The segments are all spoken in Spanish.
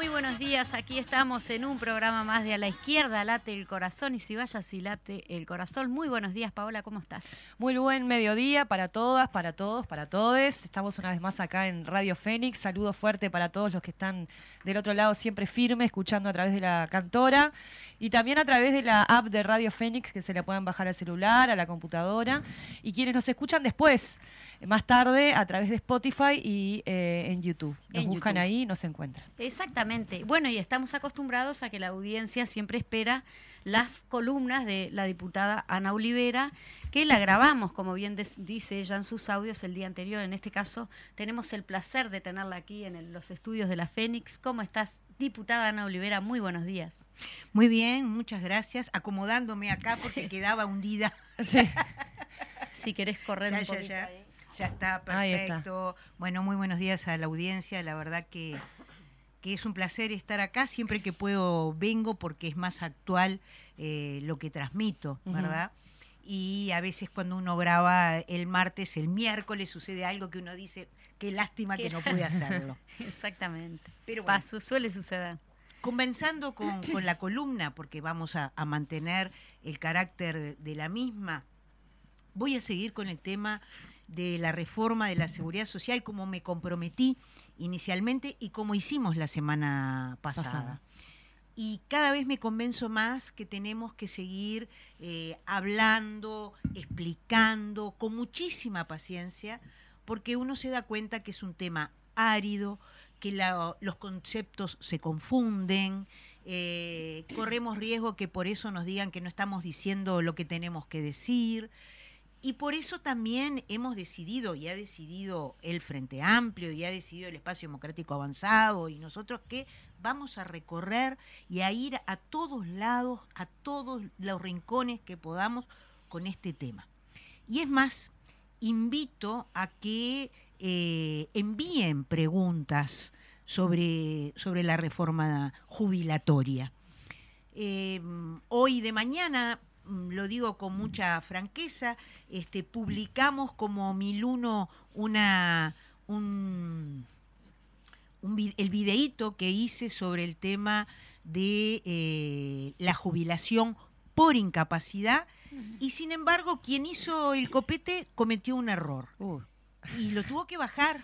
Muy buenos días. Aquí estamos en un programa más de A la Izquierda, Late el Corazón. Y si vaya, si late el corazón. Muy buenos días, Paola, ¿cómo estás? Muy buen mediodía para todas, para todos, para todes. Estamos una vez más acá en Radio Fénix. Saludo fuerte para todos los que están del otro lado, siempre firme, escuchando a través de la cantora. Y también a través de la app de Radio Fénix, que se la puedan bajar al celular, a la computadora. Y quienes nos escuchan después más tarde a través de Spotify y eh, en YouTube. Nos buscan ahí y nos encuentran. Exactamente. Bueno, y estamos acostumbrados a que la audiencia siempre espera las columnas de la diputada Ana Olivera, que la grabamos, como bien dice ella en sus audios el día anterior. En este caso, tenemos el placer de tenerla aquí en los estudios de la Fénix. ¿Cómo estás, diputada Ana Olivera? Muy buenos días. Muy bien, muchas gracias. Acomodándome acá porque quedaba hundida. si querés correr un poquito ahí. Ya está, perfecto. Bueno, muy buenos días a la audiencia. La verdad que, es un placer estar acá. Siempre que puedo vengo porque es más actual eh, lo que transmito, ¿verdad? Y a veces cuando uno graba el martes, el miércoles sucede algo que uno dice, qué lástima que no pude hacerlo. Exactamente. Pero Paso, suele suceder. Comenzando con, la columna, porque vamos a mantener el carácter de la misma, voy a seguir con el tema de la reforma de la seguridad social, como me comprometí inicialmente y como hicimos la semana pasada. Y cada vez me convenzo más que tenemos que seguir eh, hablando, explicando, con muchísima paciencia, porque uno se da cuenta que es un tema árido, que los conceptos se confunden, eh, corremos riesgo que por eso nos digan que no estamos diciendo lo que tenemos que decir. Y por eso también hemos decidido, y ha decidido el Frente Amplio, y ha decidido el Espacio Democrático Avanzado, y nosotros que vamos a recorrer y a ir a todos lados, a todos los rincones que podamos con este tema. Y es más, invito a que eh, envíen preguntas sobre, sobre la reforma jubilatoria. Eh, hoy de mañana lo digo con mucha franqueza, este, publicamos como Miluno una, un, el videíto que hice sobre el tema de eh, la jubilación por incapacidad. Y sin embargo quien hizo el copete cometió un error. Y lo tuvo que bajar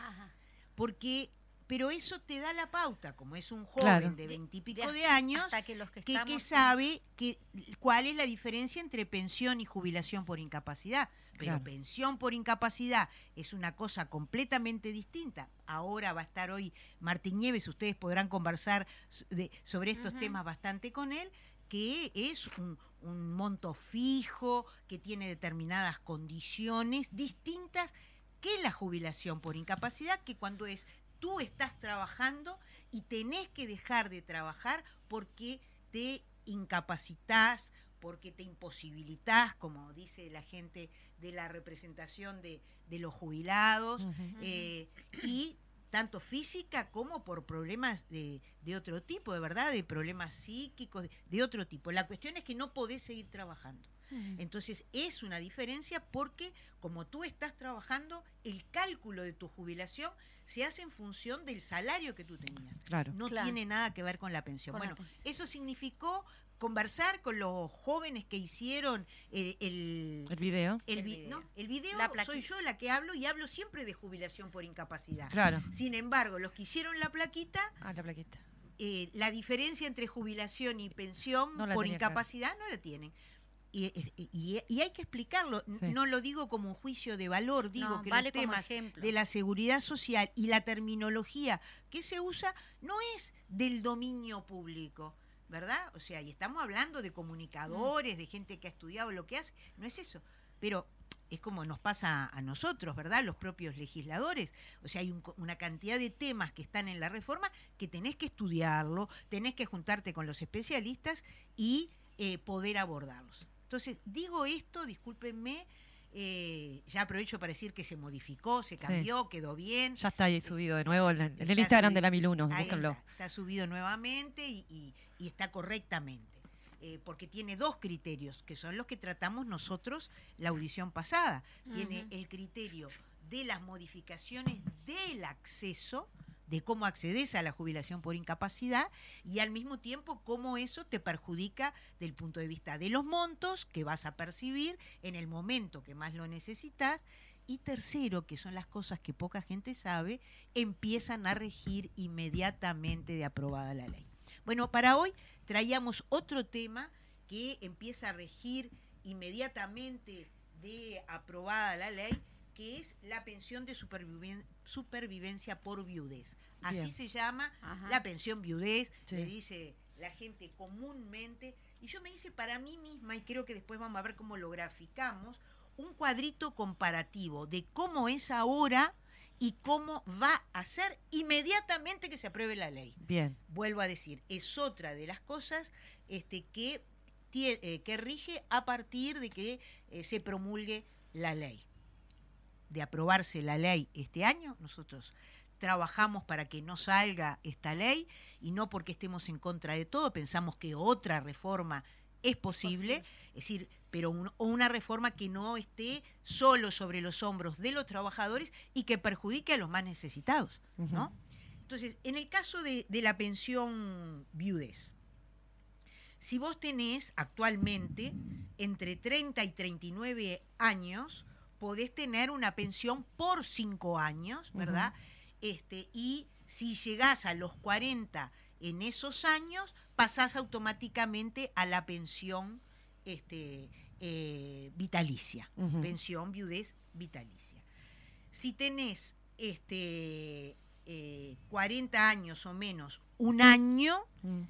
porque pero eso te da la pauta, como es un joven de veintipico de, años, que, sabe que, cuál es la diferencia entre pensión y jubilación por incapacidad. Pero pensión por incapacidad es una cosa completamente distinta. Ahora va a estar hoy Martín Nieves, ustedes podrán conversar sobre estos temas bastante con él, que es un, un monto fijo, que tiene determinadas condiciones distintas que la jubilación por incapacidad, que cuando es tú estás trabajando y tenés que dejar de trabajar porque te incapacitas, porque te imposibilitas, como dice la gente de la representación de, de los jubilados, eh, y tanto física como por problemas de, de otro tipo, de verdad, de problemas psíquicos, de, de otro tipo. La cuestión es que no podés seguir trabajando. Entonces es una diferencia porque como tú estás trabajando, el cálculo de tu jubilación se hace en función del salario que tú tenías. Claro. No Claro. tiene nada que ver con la pensión. Con la bueno, pensión. eso significó conversar con los jóvenes que hicieron el, el, El video. el El vi- video. no, el video La soy yo la que hablo y hablo siempre de jubilación por incapacidad. Claro. Sin embargo, los que hicieron la plaquita, Ah, la plaquita. eh, la diferencia entre jubilación y pensión No por incapacidad no la tienen. Y, y- y- y hay que explicarlo. Sí. No lo digo como un juicio de valor, digo No, que vale los temas de la seguridad social y la terminología que se usa no es del dominio público, ¿verdad? O sea, y estamos hablando de comunicadores, de gente que ha estudiado lo que hace, no es eso. Pero es como nos pasa a nosotros, ¿verdad? Los propios legisladores. O sea, hay un una cantidad de temas que están en la reforma que tenés que estudiarlo, tenés que juntarte con los especialistas y eh, poder abordarlos. Entonces, digo esto, discúlpenme, eh, ya aprovecho para decir que se modificó, se cambió, quedó bien. Ya está ahí subido de nuevo en, en el Instagram subido. de la 1001. Ahí Búsquenlo. está, está subido nuevamente y, y- y está correctamente. eh, porque tiene dos criterios, que son los que tratamos nosotros la audición pasada. Tiene el criterio de las modificaciones del acceso, de cómo accedes a la jubilación por incapacidad, y al mismo tiempo cómo eso te perjudica del punto de vista de los montos que vas a percibir en el momento que más lo necesitas. Y tercero, que son las cosas que poca gente sabe, empiezan a regir inmediatamente de aprobada la ley. Bueno, para hoy traíamos otro tema que empieza a regir inmediatamente de aprobada la ley, que es la pensión de superviven- supervivencia por viudez. Así Bien. se llama Ajá. la pensión viudez, Sí. le dice la gente comúnmente. Y yo me hice para mí misma, y creo que después vamos a ver cómo lo graficamos, un cuadrito comparativo de cómo es ahora y cómo va a ser inmediatamente que se apruebe la ley. Bien. Vuelvo a decir, es otra de las cosas este, que, eh, que rige a partir de que eh, se promulgue la ley. De aprobarse la ley este año, nosotros trabajamos para que no salga esta ley y no porque estemos en contra de todo, pensamos que otra reforma es posible, es decir, pero un- o una reforma que no esté solo sobre los hombros de los trabajadores y que perjudique a los más necesitados, ¿no? Entonces, en el caso de, de la pensión viudez, si vos tenés actualmente entre 30 y 39 años, podés tener una pensión por 5 años, ¿verdad? este, y si llegás a los 40 en esos años, pasás automáticamente a la pensión este, eh, vitalicia, Ujú. pensión viudez vitalicia. Si tenés este, eh, 40 años o menos, un año, Mm.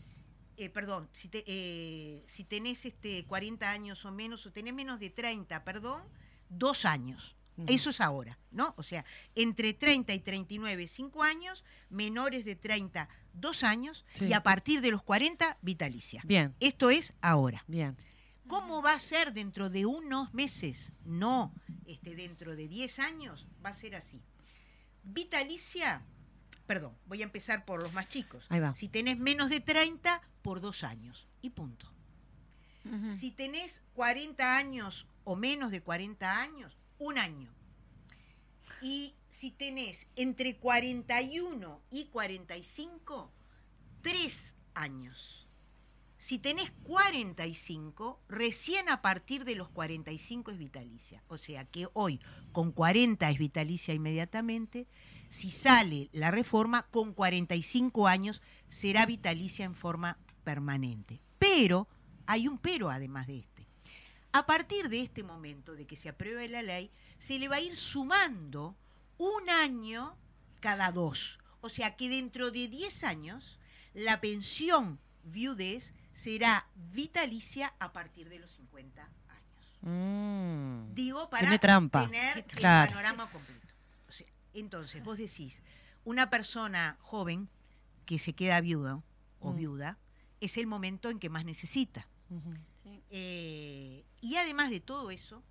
eh, perdón, si, te- si tenés este 40 años o menos, o tenés menos de 30, perdón, dos años. Ujú. Eso es ahora, ¿no? O sea, entre 30 y 39, 5 años, menores de 30, 2 años, Sí. y a partir de los 40, vitalicia. Bien, Esto es ahora. bien. ¿Cómo va a ser dentro de unos meses? No, este, dentro de 10 años va a ser así. Vitalicia, perdón, voy a empezar por los más chicos. Ahí va. Si tenés menos de 30, por dos años. Y punto. Ujú. Si tenés 40 años o menos de 40 años, un año. Y si tenés entre 41 y 45, tres años. Si tenés 45, recién a partir de los 45 es vitalicia. O sea que hoy con 40 es vitalicia inmediatamente. Si sale la reforma, con 45 años será vitalicia en forma permanente. Pero, hay un pero además de este. A partir de este momento de que se apruebe la ley, se le va a ir sumando un año cada dos. O sea que dentro de 10 años, la pensión viudez será vitalicia a partir de los 50 años. Mm. Digo, para trampa. tener Claro. el panorama completo. O sea, entonces, vos decís, una persona joven que se queda viuda o Mm. viuda es el momento en que más necesita. Eh, y además de todo eso,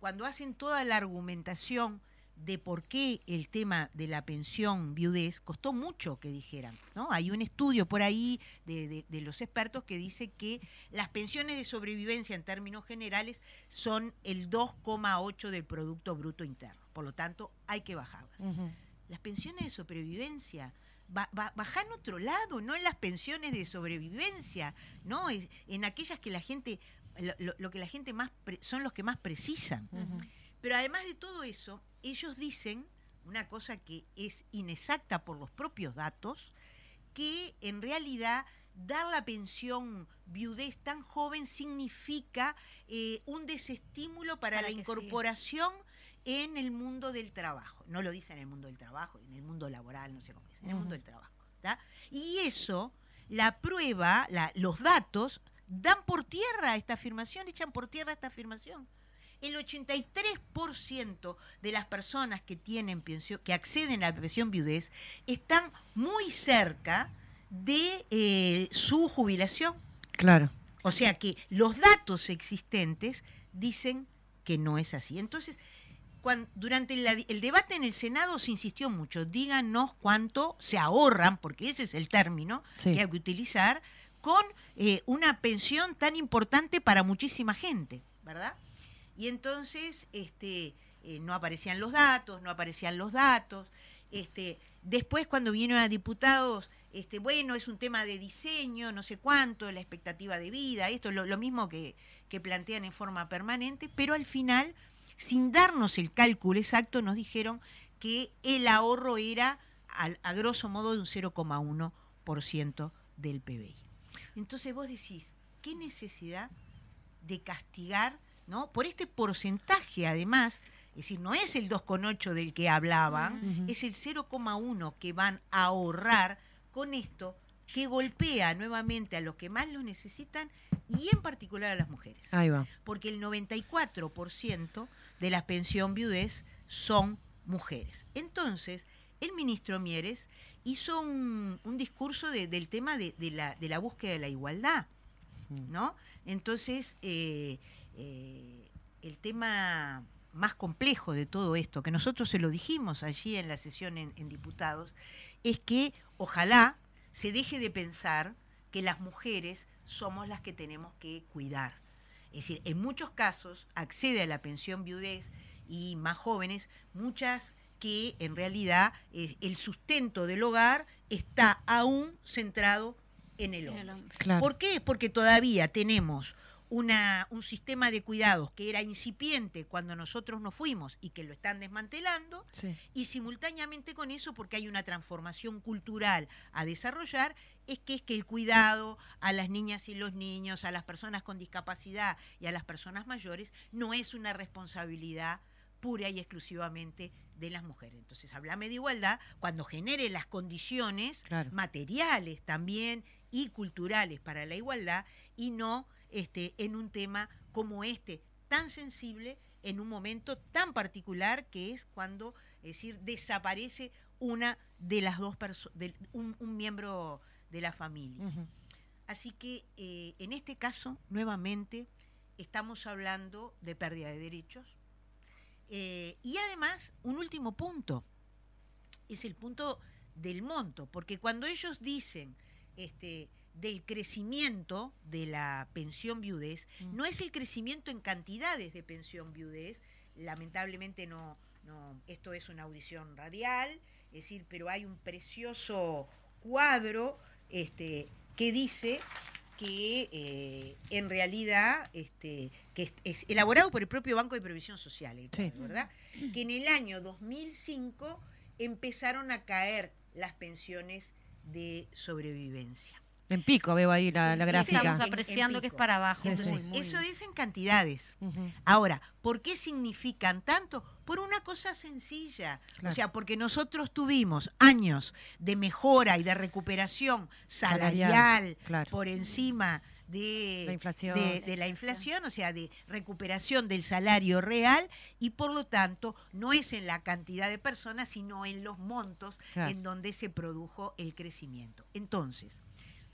cuando hacen toda la argumentación de por qué el tema de la pensión viudez costó mucho que dijeran, ¿no? Hay un estudio por ahí de, de- de los expertos que dice que las pensiones de sobrevivencia en términos generales son el 2,8 del Producto Bruto Interno. Por lo tanto, hay que bajarlas. Las pensiones de sobrevivencia, ba- ba- baja en otro lado, no en las pensiones de sobrevivencia, no Es- en aquellas que la gente, lo, que la gente más, pre- son los que más precisan. Pero además de todo eso, ellos dicen una cosa que es inexacta por los propios datos, que en realidad dar la pensión viudez tan joven significa eh, un desestímulo para, Para la incorporación en el mundo del trabajo. No lo dice en el mundo del trabajo, en el mundo laboral, no sé cómo es, en el mundo del trabajo. ¿tá? Y eso, la prueba, la- los datos, dan por tierra esta afirmación, echan por tierra esta afirmación. El 83% de las personas que tienen pensión, que acceden a la pensión viudez, están muy cerca de eh, su jubilación. Claro. O sea que los datos existentes dicen que no es así. Entonces, durante la- el debate en el Senado se insistió mucho, díganos cuánto se ahorran, porque ese es el término Sí. que hay que utilizar, con eh, una pensión tan importante para muchísima gente, ¿verdad? Y entonces este, eh, no aparecían los datos, no aparecían los datos. Este, después cuando vinieron a diputados, este, bueno, es un tema de diseño, no sé cuánto, la expectativa de vida, esto lo, lo mismo que, que plantean en forma permanente, pero al final, sin darnos el cálculo exacto, nos dijeron que el ahorro era al- a, grosso modo de un 0,1% del PBI. Entonces vos decís, ¿qué necesidad de castigar, ¿no? Por este porcentaje además, es decir, no es el 2,8 del que hablaban, Ujú. es el 0,1 que van a ahorrar con esto que golpea nuevamente a los que más lo necesitan y en particular a las mujeres. Ahí va. Porque el 94% de la pensión viudez son mujeres. Entonces, el ministro Mieres hizo un, un discurso de- del tema de, de la, de la búsqueda de la igualdad. ¿no? Entonces, eh, eh, el tema más complejo de todo esto, que nosotros se lo dijimos allí en la sesión en, en diputados, es que ojalá se deje de pensar que las mujeres somos las que tenemos que cuidar. Es decir, en muchos casos accede a la pensión viudez y más jóvenes, muchas que en realidad eh, el sustento del hogar está aún centrado en el En hombre. el hombre. Claro. ¿Por qué? Porque todavía tenemos una, un sistema de cuidados que era incipiente cuando nosotros nos fuimos y que lo están desmantelando, Sí. y simultáneamente con eso, porque hay una transformación cultural a desarrollar, es que es que el cuidado a las niñas y los niños, a las personas con discapacidad y a las personas mayores, no es una responsabilidad pura y exclusivamente de las mujeres. Entonces, hablame de igualdad cuando genere las condiciones Claro. materiales también y culturales para la igualdad y no este, en un tema como este, tan sensible, en un momento tan particular que es cuando, es decir, desaparece una de las dos personas, un, un miembro de la familia. Así que eh, en este caso, nuevamente, estamos hablando de pérdida de derechos. Eh, y además, un último punto, es el punto del monto, porque cuando ellos dicen este, del crecimiento de la pensión viudez, Mm. no es el crecimiento en cantidades de pensión viudez, lamentablemente no, no, esto es una audición radial, es decir, pero hay un precioso cuadro este, que dice que eh, en realidad este, que es, es elaborado por el propio Banco de Previsión Social, el Sí. cuadro, ¿verdad? Que en el año 2005 empezaron a caer las pensiones de sobrevivencia. En pico veo ahí la, Sí, la y gráfica. Estamos En- en apreciando que es para abajo. Sí, sí. muy, muy- Eso es en cantidades. Ahora, ¿por qué significan tanto? Por una cosa sencilla. Claro. O sea, porque nosotros tuvimos años de mejora y de recuperación salarial, Salarial, claro. por encima de La inflación. de, de la inflación, o sea, de recuperación del salario real y por lo tanto no es en la cantidad de personas, sino en los montos Claro. en donde se produjo el crecimiento. Entonces,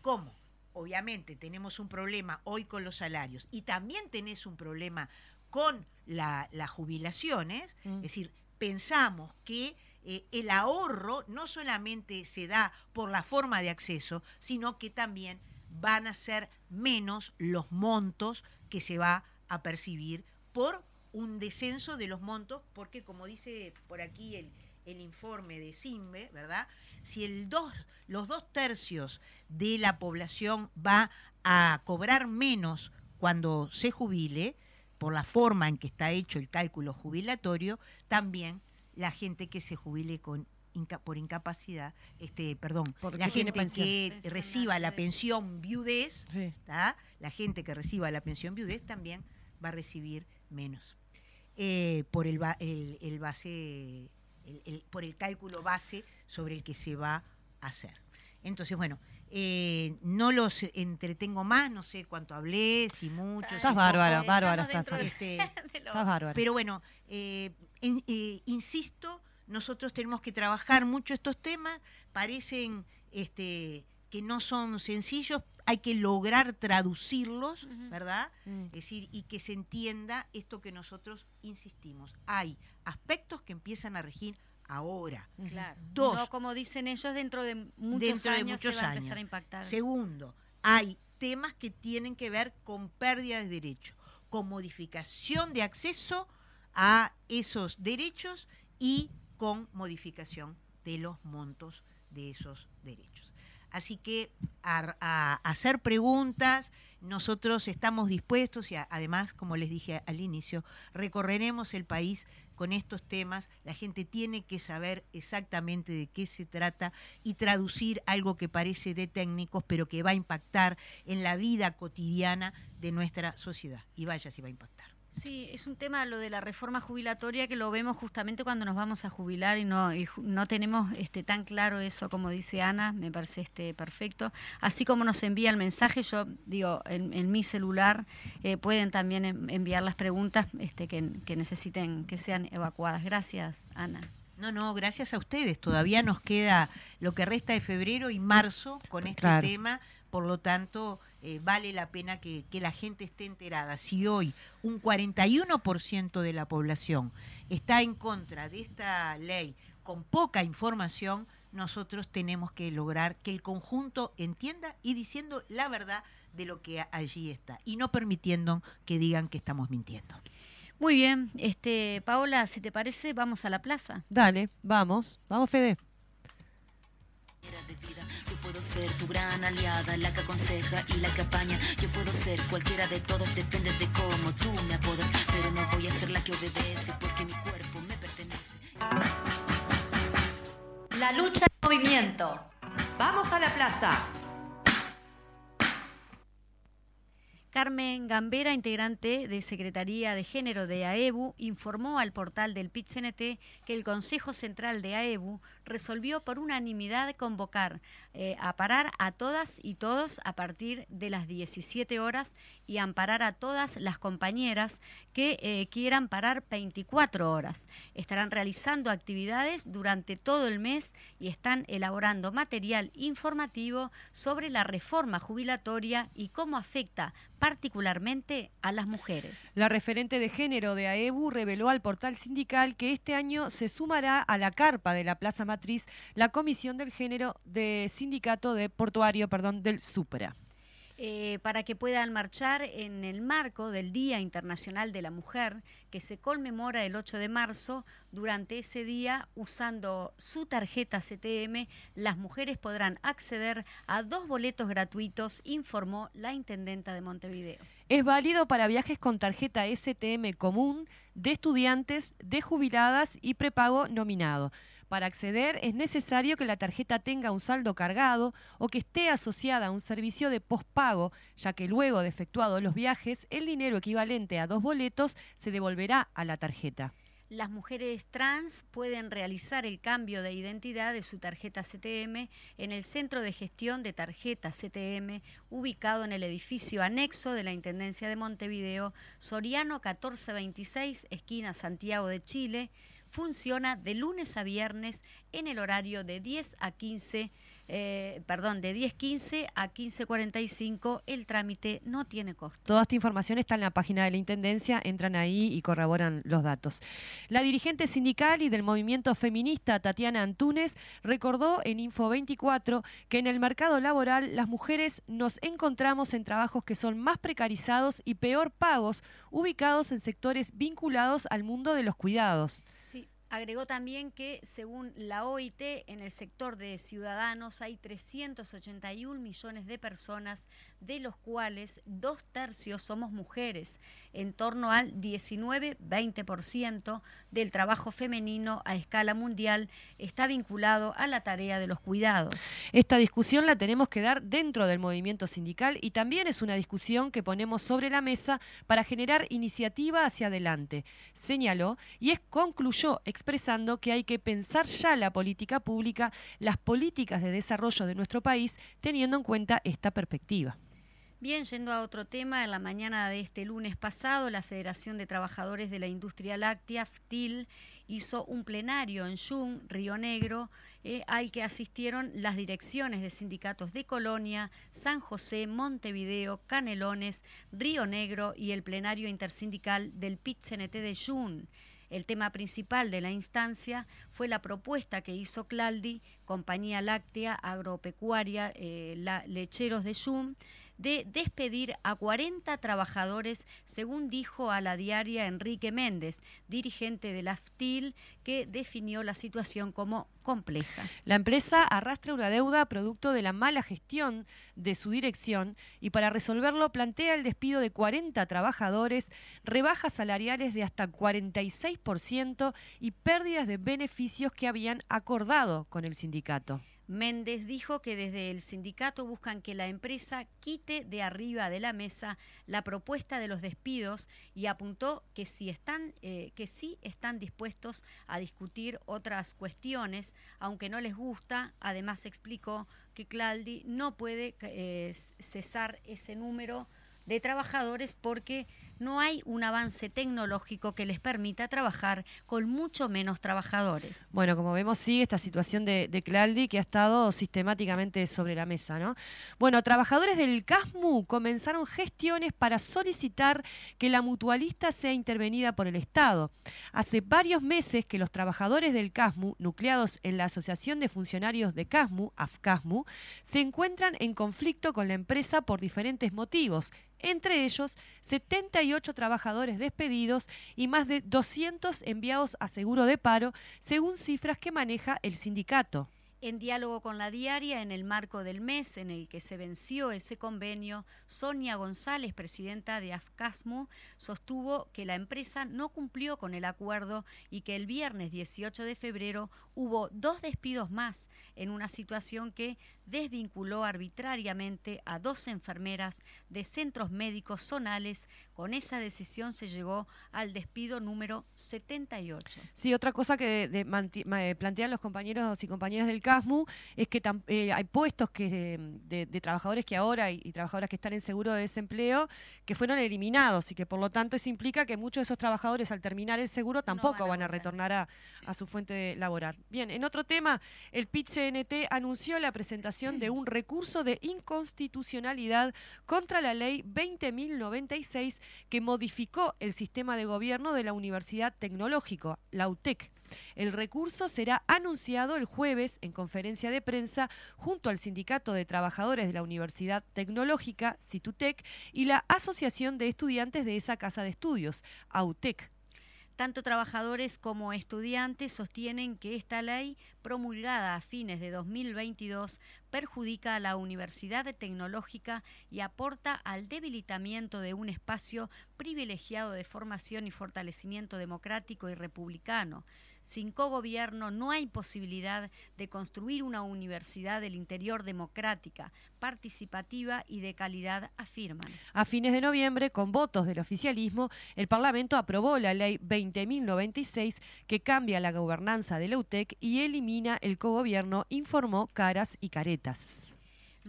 ¿cómo? Obviamente tenemos un problema hoy con los salarios y también tenés un problema con la- las jubilaciones, Mm. es decir, pensamos que eh, el ahorro no solamente se da por la forma de acceso, sino que también van a ser menos los montos que se va a percibir por un descenso de los montos, porque como dice por aquí el, el informe de CIMBE, ¿verdad? Si el dos, los dos tercios de la población va a cobrar menos cuando se jubile, por la forma en que está hecho el cálculo jubilatorio, también la gente que se jubile con inca- por incapacidad, este, perdón, Porque la gente que Pensión, reciba la pensión viudez, la gente que reciba la pensión viudez también va a recibir menos. Eh, por el, ba- el, el base el- el- por el cálculo base sobre el que se va a hacer entonces bueno eh, no los entretengo más no sé cuánto hablé si mucho si Estás poco. bárbara, bárbara estás. de- Este, de lo- Estás bárbara. pero bueno, eh, eh, insisto, nosotros tenemos que trabajar mucho estos temas, parecen este, que no son sencillos, hay que lograr traducirlos. ¿verdad? Mm. Es decir, y que se entienda esto que nosotros insistimos. Hay aspectos que empiezan a regir ahora. Claro. Dos. No, como dicen ellos, dentro de muchos Dentro de años muchos se va a años. empezar a impactar. Segundo, hay temas que tienen que ver con pérdida de derechos, con modificación de acceso a esos derechos y con modificación de los montos de esos derechos. Así que a, a hacer preguntas, nosotros estamos dispuestos y a- además, como les dije al inicio, recorreremos el país con estos temas. La gente tiene que saber exactamente de qué se trata y traducir algo que parece de técnicos, pero que va a impactar en la vida cotidiana de nuestra sociedad. Y vaya si va a impactar. Sí, es un tema lo de la reforma jubilatoria que lo vemos justamente cuando nos vamos a jubilar y no y no tenemos este tan claro eso como dice Ana, me parece este perfecto. Así como nos envía el mensaje, yo digo en, en mi celular eh, pueden también en- enviar las preguntas este que, que necesiten que sean evacuadas. Gracias, Ana. No, no, gracias a ustedes. Todavía nos queda lo que resta de febrero y marzo con este Claro. tema. Por lo tanto, eh, vale la pena que, que la gente esté enterada. Si hoy un 41% de la población está en contra de esta ley con poca información, nosotros tenemos que lograr que el conjunto entienda y diciendo la verdad de lo que allí está y no permitiendo que digan que estamos mintiendo. Muy bien, este Paola, si te parece, vamos a la plaza. Dale, vamos. Vamos, Fede. Puedo ser tu gran aliada, la que aconseja y la que apaña. Yo puedo ser cualquiera de todas, depende de cómo tú me apodas. Pero no voy a ser la que obedece porque mi cuerpo me pertenece. La lucha en movimiento. Vamos a la plaza. Carmen Gambera, integrante de Secretaría de Género de AEBU, informó al portal del PIT-CNT que el Consejo Central de AEBU resolvió por unanimidad convocar eh, a parar a todas y todos a partir de las 17 horas y amparar a todas las compañeras que eh, quieran parar 24 horas. Estarán realizando actividades durante todo el mes y están elaborando material informativo sobre la reforma jubilatoria y cómo afecta particularmente a las mujeres. La referente de género de AEBU reveló al portal sindical que este año se sumará a la carpa de la Plaza Matriz la Comisión del Género de Sindicato de Portuario, perdón, del SUPRA. eh, para que puedan marchar en el marco del Día Internacional de la Mujer, que se conmemora el 8 de marzo. Durante ese día, usando su tarjeta CTM, las mujeres podrán acceder a dos boletos gratuitos, informó la intendenta de Montevideo. Es válido para viajes con tarjeta STM común de estudiantes, de jubiladas y prepago nominado. Para acceder es necesario que la tarjeta tenga un saldo cargado o que esté asociada a un servicio de pospago, ya que luego de efectuados los viajes, el dinero equivalente a dos boletos se devolverá a la tarjeta. Las mujeres trans pueden realizar el cambio de identidad de su tarjeta CTM en el Centro de Gestión de Tarjetas CTM, ubicado en el edificio anexo de la Intendencia de Montevideo, Soriano 1426, esquina Santiago de Chile. Funciona de lunes a viernes en el horario de 10 a 15 eh, perdón, de 10.15 a 15.45 el trámite no tiene costo. Toda esta información está en la página de la Intendencia, entran ahí y corroboran los datos. La dirigente sindical y del movimiento feminista Tatiana Antúnez recordó en Info 24 que en el mercado laboral las mujeres nos encontramos en trabajos que son más precarizados y peor pagos, ubicados en sectores vinculados al mundo de los cuidados. Sí, Agregó también que, según la OIT, en el sector de ciudadanos hay 381 millones de personas, de los cuales dos tercios somos mujeres, en torno al 19-20% del trabajo femenino a escala mundial está vinculado a la tarea de los cuidados. Esta discusión la tenemos que dar dentro del movimiento sindical y también es una discusión que ponemos sobre la mesa para generar iniciativa hacia adelante, señaló y es, concluyó expresando que hay que pensar ya la política pública, las políticas de desarrollo de nuestro país, teniendo en cuenta esta perspectiva. Bien, yendo a otro tema, en la mañana de este lunes pasado, la Federación de Trabajadores de la Industria Láctea, FTIL, hizo un plenario en Jung, Río Negro, eh, al que asistieron las direcciones de sindicatos de Colonia, San José, Montevideo, Canelones, Río Negro y el plenario intersindical del PIT-CNT de Jung. El tema principal de la instancia fue la propuesta que hizo Claldi, Compañía Láctea Agropecuaria eh, Lecheros de Jung, de despedir a 40 trabajadores, según dijo a la diaria Enrique Méndez, dirigente de la FTIL, que definió la situación como compleja. La empresa arrastra una deuda producto de la mala gestión de su dirección y para resolverlo plantea el despido de 40 trabajadores, rebajas salariales de hasta 46% y pérdidas de beneficios que habían acordado con el sindicato. Méndez dijo que desde el sindicato buscan que la empresa quite de arriba de la mesa la propuesta de los despidos y apuntó que, si están, eh, que sí están dispuestos a discutir otras cuestiones, aunque no les gusta. Además explicó que Claldi no puede eh, cesar ese número de trabajadores porque no hay un avance tecnológico que les permita trabajar con mucho menos trabajadores. Bueno, como vemos, sigue esta situación de, de Claldi que ha estado sistemáticamente sobre la mesa, ¿no? Bueno, trabajadores del CASMU comenzaron gestiones para solicitar que la mutualista sea intervenida por el Estado. Hace varios meses que los trabajadores del CASMU, nucleados en la Asociación de Funcionarios de CASMU, AFCASMU, se encuentran en conflicto con la empresa por diferentes motivos, entre ellos 78 trabajadores despedidos y más de 200 enviados a seguro de paro, según cifras que maneja el sindicato. En diálogo con la diaria, en el marco del mes en el que se venció ese convenio, Sonia González, presidenta de AFCASMU, sostuvo que la empresa no cumplió con el acuerdo y que el viernes 18 de febrero hubo dos despidos más en una situación que desvinculó arbitrariamente a dos enfermeras de centros médicos zonales. Con esa decisión se llegó al despido número 78. Sí, otra cosa que eh, plantean los compañeros y compañeras del CASMU es que eh, hay puestos que, de, trabajadores que ahora y, trabajadoras que están en seguro de desempleo que fueron eliminados y que por lo tanto eso implica que muchos de esos trabajadores al terminar el seguro tampoco van a, retornar a, a, su fuente laboral. Bien, en otro tema, el PIT-CNT anunció la presentación de un recurso de inconstitucionalidad contra la ley 20.096 que modificó el sistema de gobierno de la Universidad Tecnológica, la UTEC. El recurso será anunciado el jueves en conferencia de prensa junto al Sindicato de Trabajadores de la Universidad Tecnológica, CITUTEC, y la Asociación de Estudiantes de esa Casa de Estudios, AUTEC. Tanto trabajadores como estudiantes sostienen que esta ley, promulgada a fines de 2022, perjudica a la Universidad Tecnológica y aporta al debilitamiento de un espacio privilegiado de formación y fortalecimiento democrático y republicano Sin cogobierno no hay posibilidad de construir una universidad del interior democrática, participativa y de calidad, afirman. A fines de noviembre, con votos del oficialismo, el Parlamento aprobó la ley 20.096 que cambia la gobernanza de la UTEC y elimina el cogobierno, informó Caras y Caretas.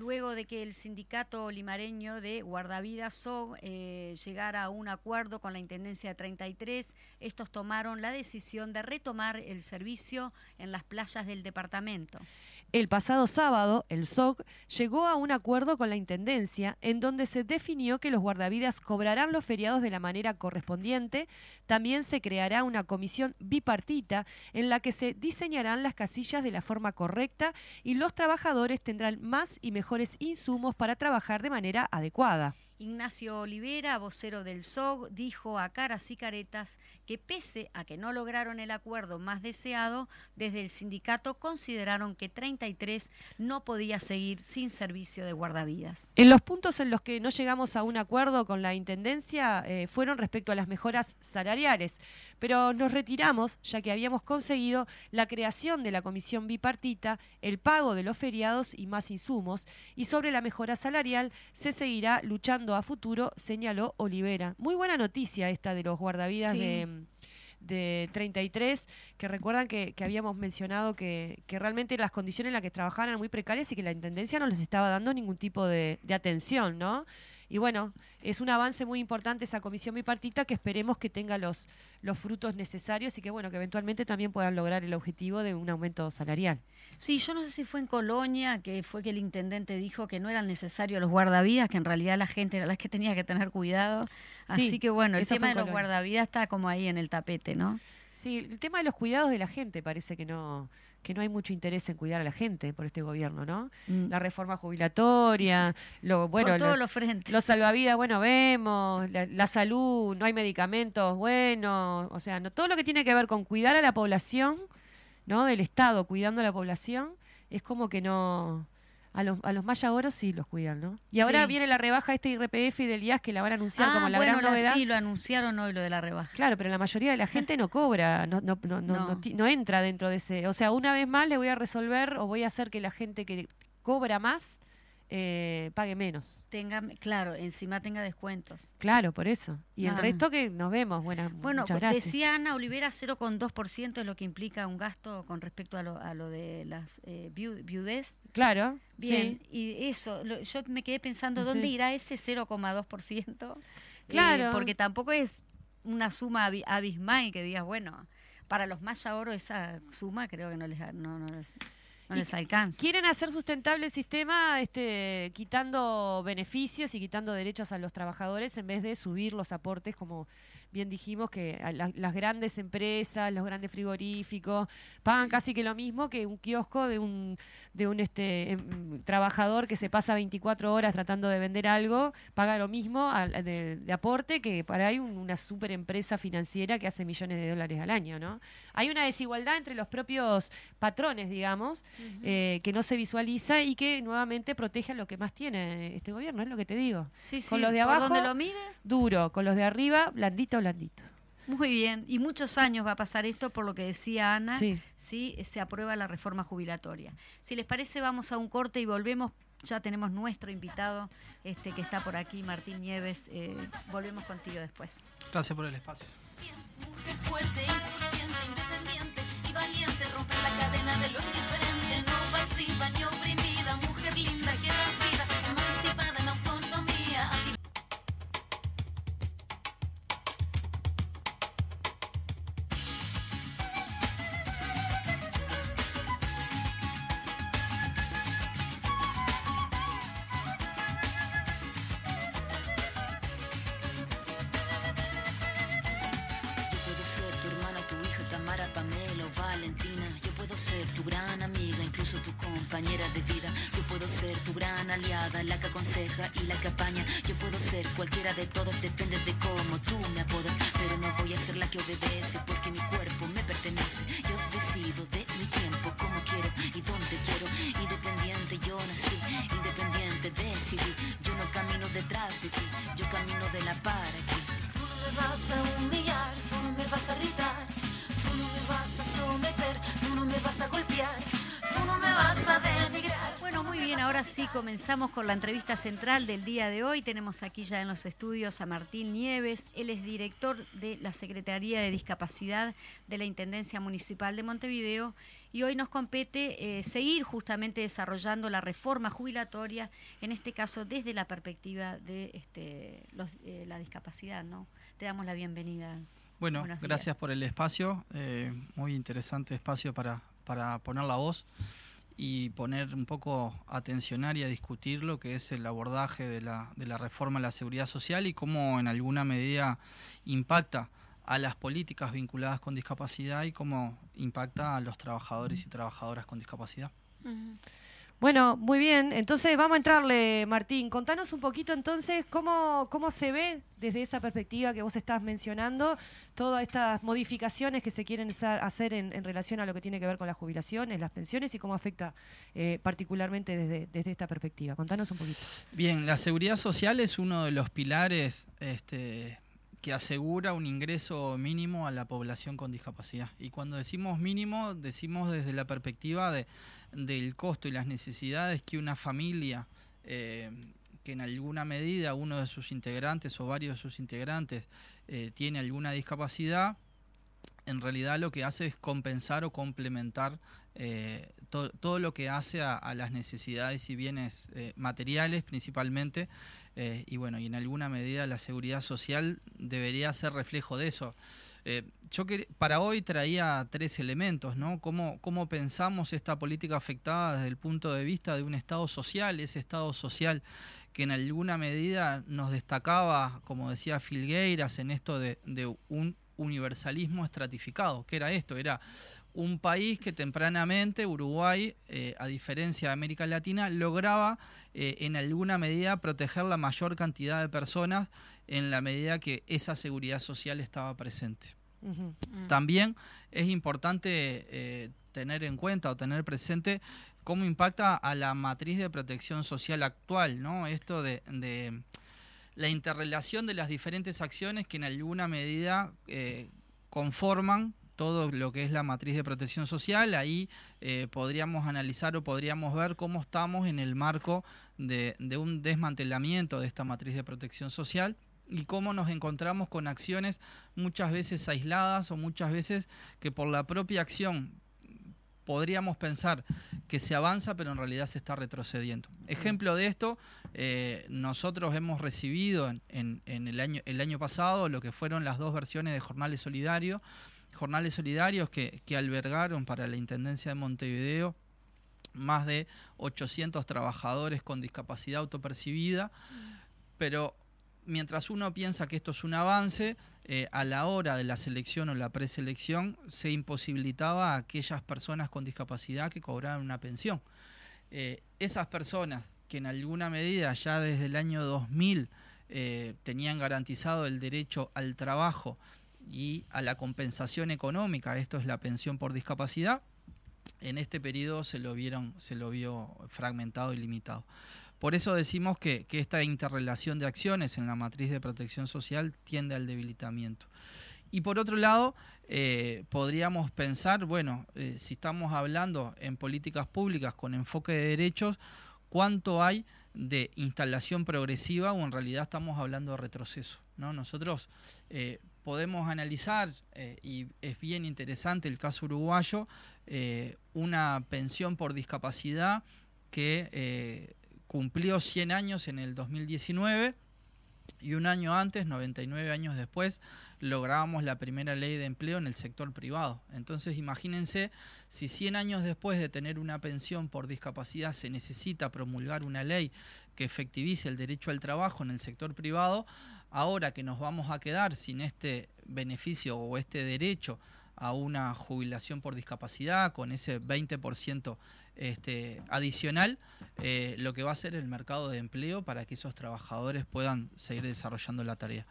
Luego de que el sindicato limareño de guardavidas eh, llegara a un acuerdo con la Intendencia 33, estos tomaron la decisión de retomar el servicio en las playas del departamento. El pasado sábado, el SOC llegó a un acuerdo con la Intendencia en donde se definió que los guardavidas cobrarán los feriados de la manera correspondiente. También se creará una comisión bipartita en la que se diseñarán las casillas de la forma correcta y los trabajadores tendrán más y mejores insumos para trabajar de manera adecuada. Ignacio Olivera, vocero del SOG, dijo a caras y caretas que pese a que no lograron el acuerdo más deseado, desde el sindicato consideraron que 33 no podía seguir sin servicio de guardavidas. En los puntos en los que no llegamos a un acuerdo con la Intendencia eh, fueron respecto a las mejoras salariales, pero nos retiramos ya que habíamos conseguido la creación de la comisión bipartita, el pago de los feriados y más insumos, y sobre la mejora salarial se seguirá luchando a futuro, señaló Olivera. Muy buena noticia esta de los guardavidas Sí. de de 33, que recuerdan que, que habíamos mencionado que, que realmente las condiciones en las que trabajaban eran muy precarias y que la Intendencia no les estaba dando ningún tipo de, de atención, ¿no? Y bueno, es un avance muy importante esa comisión bipartita que esperemos que tenga los, los frutos necesarios y que bueno, que eventualmente también puedan lograr el objetivo de un aumento salarial. Sí, yo no sé si fue en Colonia, que fue que el intendente dijo que no eran necesarios los guardavidas, que en realidad la gente era la que tenía que tener cuidado. Sí, Así que bueno, el tema de los guardavidas está como ahí en el tapete, ¿no? Sí, el tema de los cuidados de la gente parece que no que no hay mucho interés en cuidar a la gente por este gobierno, ¿no? Mm. La reforma jubilatoria, lo bueno, Por todos lo- los frentes. Los salvavidas, bueno, vemos, la, la salud, no hay medicamentos buenos, o sea, no, todo lo que tiene que ver con cuidar a la población, ¿no? Del Estado cuidando a la población, es como que no... A los, a los mayagoros sí los cuidan, ¿no? Y ahora Sí. viene la rebaja este IRPF y del IAS que la van a anunciar ah, como la bueno, gran novedad. sí, lo anunciaron hoy lo de la rebaja. Claro, pero la mayoría de la gente no cobra, no, no, no, no, no entra dentro de ese. O sea, una vez más le voy a resolver o voy a hacer que la gente que cobra más eh, pague menos. Tenga, claro, encima tenga descuentos. Claro, por eso. Y el resto que nos vemos. Buenas, Bueno, muchas gracias. decía Ana Olivera, 0,2% es lo que implica un gasto con respecto a lo, a lo de las eh, viu- viudez. Claro, Bien, sí. y eso, lo- yo me quedé pensando, Sí. ¿dónde irá ese 0,2%? Eh, Claro. porque tampoco es una suma abi- abismal que digas, bueno, para los más oro esa suma creo que no les, no, no les, no les alcanza. Quieren hacer sustentable el sistema este, quitando beneficios y quitando derechos a los trabajadores en vez de subir los aportes, como bien dijimos, que la- las grandes empresas, los grandes frigoríficos, pagan casi que lo mismo que un kiosco de un, de un este, em, trabajador que se pasa 24 horas tratando de vender algo, paga lo mismo a- de, de aporte que para ahí un- una super empresa financiera que hace millones de dólares al año, ¿no? Hay una desigualdad entre los propios patrones, digamos, eh, que no se visualiza y que nuevamente protege a lo que más tiene este gobierno, es lo que te digo. Sí, sí, con los de por abajo- donde lo mires, Duro, con los de arriba, blandito, blandito. muy bien. Y muchos años va a pasar esto, por lo que decía Ana, Sí. si se aprueba la reforma jubilatoria. Si les parece, vamos a un corte y volvemos. Ya tenemos nuestro invitado este que está por aquí, Martín Nieves. Eh, volvemos contigo después. Gracias por el espacio. Compañera de vida. Yo puedo ser tu gran aliada, la que aconseja y la que apaña. Yo puedo ser cualquiera de todas, depende de cómo tú me apodas. Pero no voy a ser la que obedece ahora sí comenzamos con la entrevista central del día de hoy. Tenemos aquí ya en los estudios a Martín Nieves. Él es director de la Secretaría de Discapacidad de la Intendencia Municipal de Montevideo y hoy nos compete eh, seguir justamente desarrollando la reforma jubilatoria, en este caso desde la perspectiva de este, los, eh, la discapacidad. ¿no? Te damos la bienvenida. Bueno, gracias por el espacio, eh, muy interesante espacio para, para poner la voz y poner un poco a atencionar y a discutir lo que es el abordaje de la, de la reforma a la seguridad social y cómo en alguna medida impacta a las políticas vinculadas con discapacidad y cómo impacta a los trabajadores y trabajadoras con discapacidad. Bueno, muy bien. Entonces vamos a entrarle, Martín. Contanos un poquito entonces cómo, cómo se ve desde esa perspectiva que vos estás mencionando todas estas modificaciones que se quieren hacer en, en relación a lo que tiene que ver con las jubilaciones, las pensiones y cómo afecta eh, particularmente desde, desde esta perspectiva. Contanos un poquito. Bien, la seguridad social es uno de los pilares este, que asegura un ingreso mínimo a la población con discapacidad. Y cuando decimos mínimo, decimos desde la perspectiva de, del costo y las necesidades que una familia, eh, que en alguna medida uno de sus integrantes o varios de sus integrantes eh, tiene alguna discapacidad, en realidad lo que hace es compensar o complementar eh, to- todo lo que hace a, las necesidades y bienes materiales principalmente. Eh, y bueno, y en alguna medida la seguridad social debería ser reflejo de eso. Eh, yo que, para hoy traía tres elementos, ¿no? ¿Cómo, ¿Cómo pensamos esta política afectada desde el punto de vista de un Estado social, ese Estado social que en alguna medida nos destacaba, como decía Filgueiras, en esto de, de un universalismo estratificado. ¿Qué era esto? Era un país que tempranamente, Uruguay, eh, a diferencia de América Latina, lograba eh, en alguna medida proteger la mayor cantidad de personas en la medida que esa seguridad social estaba presente. Ujú. También es importante eh, tener en cuenta o tener presente cómo impacta a la matriz de protección social actual, ¿no? Esto de, de la interrelación de las diferentes acciones que en alguna medida eh, conforman todo lo que es la matriz de protección social. Ahí eh, podríamos analizar o podríamos ver cómo estamos en el marco de, de un desmantelamiento de esta matriz de protección social y cómo nos encontramos con acciones muchas veces aisladas o muchas veces que por la propia acción podríamos pensar que se avanza, pero en realidad se está retrocediendo. Ejemplo de esto, eh, nosotros hemos recibido en, en- el, año, el año pasado lo que fueron las dos versiones de Jornales Solidarios, Jornales Solidarios que, albergaron para la Intendencia de Montevideo más de 800 trabajadores con discapacidad autopercibida, pero mientras uno piensa que esto es un avance, eh, a la hora de la selección o la preselección se imposibilitaba a aquellas personas con discapacidad que cobraran una pensión. Eh, esas personas que en alguna medida ya desde el año 2000 eh, tenían garantizado el derecho al trabajo y a la compensación económica, esto es la pensión por discapacidad, en este periodo se lo vieron, se lo vio fragmentado y limitado. Por eso decimos que, que esta interrelación de acciones en la matriz de protección social tiende al debilitamiento. Y por otro lado, eh, podríamos pensar, bueno, eh, si estamos hablando en políticas públicas con enfoque de derechos, ¿cuánto hay de instalación progresiva o en realidad estamos hablando de retroceso? ¿no? Nosotros eh, podemos analizar, eh, y es bien interesante el caso uruguayo, eh, una pensión por discapacidad que eh, cumplió 100 años en el 2019 y un año antes, 99 años después, lográbamos la primera ley de empleo en el sector privado. Entonces, imagínense si 100 años después de tener una pensión por discapacidad se necesita promulgar una ley que efectivice el derecho al trabajo en el sector privado, ahora que nos vamos a quedar sin este beneficio o este derecho a una jubilación por discapacidad con ese 20% este, adicional, eh, lo que va a ser el mercado de empleo para que esos trabajadores puedan seguir desarrollando la tarea.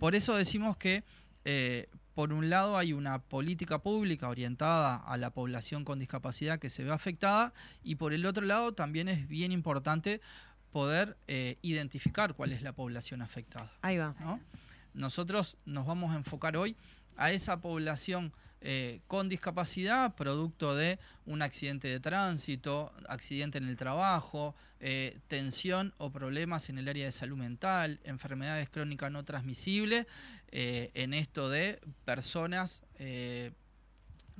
Por eso decimos que, eh, por un lado, hay una política pública orientada a la población con discapacidad que se ve afectada y por el otro lado también es bien importante poder eh, identificar cuál es la población afectada. Ahí va. ¿no? Nosotros nos vamos a enfocar hoy a esa población eh, con discapacidad, producto de un accidente de tránsito, accidente en el trabajo, eh, tensión o problemas en el área de salud mental, enfermedades crónicas no transmisibles, en esto de personas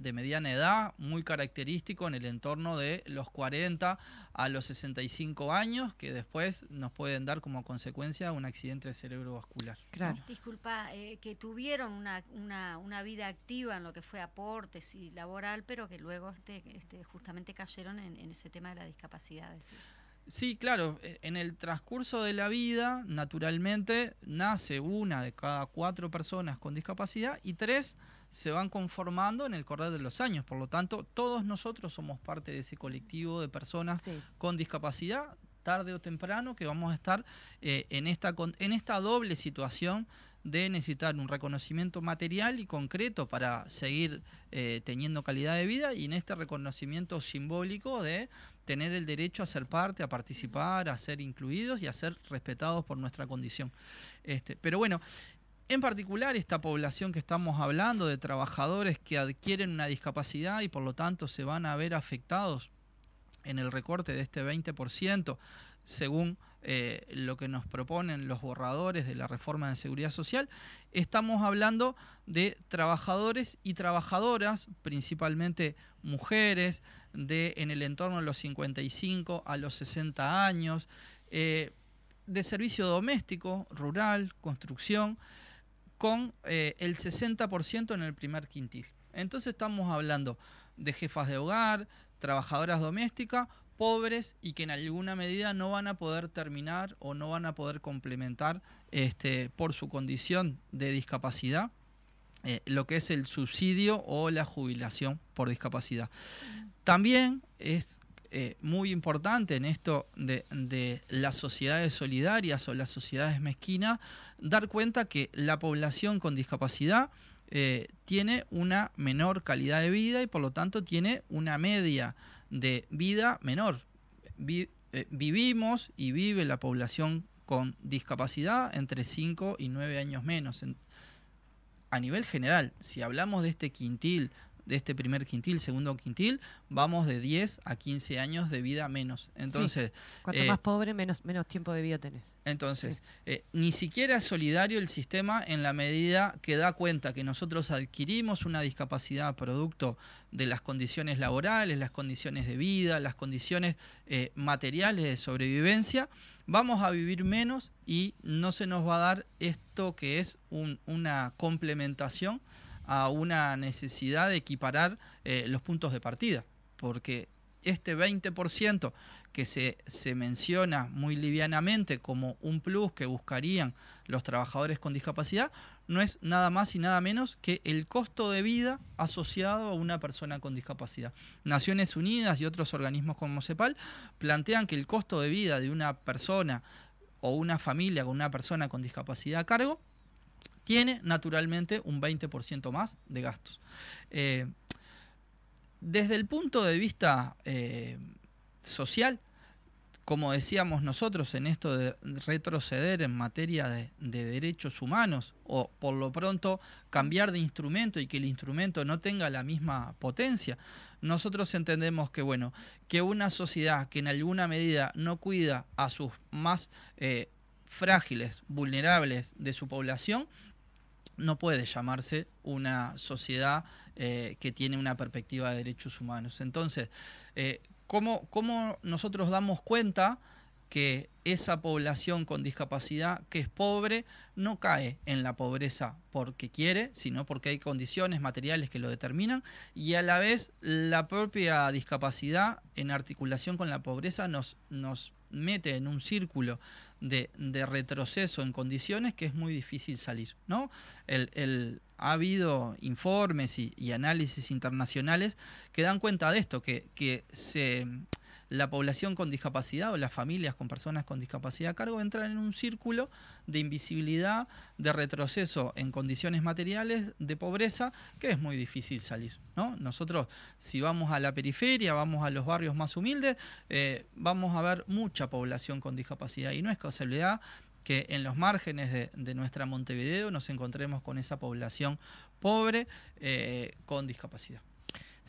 de mediana edad, muy característico en el entorno de los 40 a los 65 años, que después nos pueden dar como consecuencia un accidente cerebrovascular. ¿no? Claro. Disculpa, eh, que tuvieron una, una, una vida activa en lo que fue aportes y laboral, pero que luego este, este, justamente cayeron en, en ese tema de la discapacidad. decís. Sí, claro, e- en el transcurso de la vida, naturalmente, nace una de cada cuatro personas con discapacidad y tres se van conformando en el correr de los años. Por lo tanto, todos nosotros somos parte de ese colectivo de personas Sí. con discapacidad, tarde o temprano, que vamos a estar eh, en, esta, en esta doble situación de necesitar un reconocimiento material y concreto para seguir eh, teniendo calidad de vida y en este reconocimiento simbólico de tener el derecho a ser parte, a participar, a ser incluidos y a ser respetados por nuestra condición. Este, pero bueno, en particular esta población que estamos hablando de trabajadores que adquieren una discapacidad y por lo tanto se van a ver afectados en el recorte de este 20%, según eh, lo que nos proponen los borradores de la reforma de seguridad social, estamos hablando de trabajadores y trabajadoras, principalmente mujeres, de en el entorno de los 55 a los 60 años, eh, de servicio doméstico, rural, construcción, con eh, el 60% en el primer quintil. Entonces estamos hablando de jefas de hogar, trabajadoras domésticas, pobres y que en alguna medida no van a poder terminar o no van a poder complementar este, por su condición de discapacidad eh, lo que es el subsidio o la jubilación por discapacidad. También es eh, muy importante en esto de, de las sociedades solidarias o las sociedades mezquinas dar cuenta que la población con discapacidad eh, tiene una menor calidad de vida y por lo tanto tiene una media de vida menor. Eh, vivimos y vive la población con discapacidad entre 5 y 9 años menos. En- a nivel general, si hablamos de este quintil, de este primer quintil, segundo quintil, vamos de 10 a 15 años de vida menos. Entonces, Cuanto eh, más pobre, menos, menos tiempo de vida tenés. entonces, eh, ni siquiera es solidario el sistema en la medida que da cuenta que nosotros adquirimos una discapacidad producto de las condiciones laborales, las condiciones de vida, las condiciones eh, materiales de sobrevivencia, vamos a vivir menos y no se nos va a dar esto que es un- una complementación a una necesidad de equiparar eh, los puntos de partida, porque este 20% que se, se menciona muy livianamente como un plus que buscarían los trabajadores con discapacidad, no es nada más y nada menos que el costo de vida asociado a una persona con discapacidad. Naciones Unidas y otros organismos como CEPAL plantean que el costo de vida de una persona o una familia con una persona con discapacidad a cargo tiene naturalmente un 20% más de gastos. Eh, desde el punto de vista eh, social, como decíamos nosotros en esto de retroceder en materia de, de derechos humanos o por lo pronto cambiar de instrumento y que el instrumento no tenga la misma potencia, nosotros entendemos que bueno, que una sociedad que en alguna medida no cuida a sus más eh, frágiles, vulnerables de su población, no puede llamarse una sociedad eh, que tiene una perspectiva de derechos humanos. Entonces, eh, ¿cómo, ¿cómo nosotros damos cuenta que esa población con discapacidad que es pobre no cae en la pobreza porque quiere, sino porque hay condiciones materiales que lo determinan y a la vez la propia discapacidad en articulación con la pobreza nos, nos mete en un círculo de, retroceso en condiciones que es muy difícil salir, ¿no? El, el- ha habido informes y, y análisis internacionales que dan cuenta de esto, que, que se, la población con discapacidad o las familias con personas con discapacidad a cargo entran en un círculo de invisibilidad, de retroceso en condiciones materiales, de pobreza, que es muy difícil salir. ¿no? Nosotros, si vamos a la periferia, vamos a los barrios más humildes, eh, vamos a ver mucha población con discapacidad y no es casualidad que en los márgenes de, de nuestra Montevideo nos encontremos con esa población pobre eh, con discapacidad.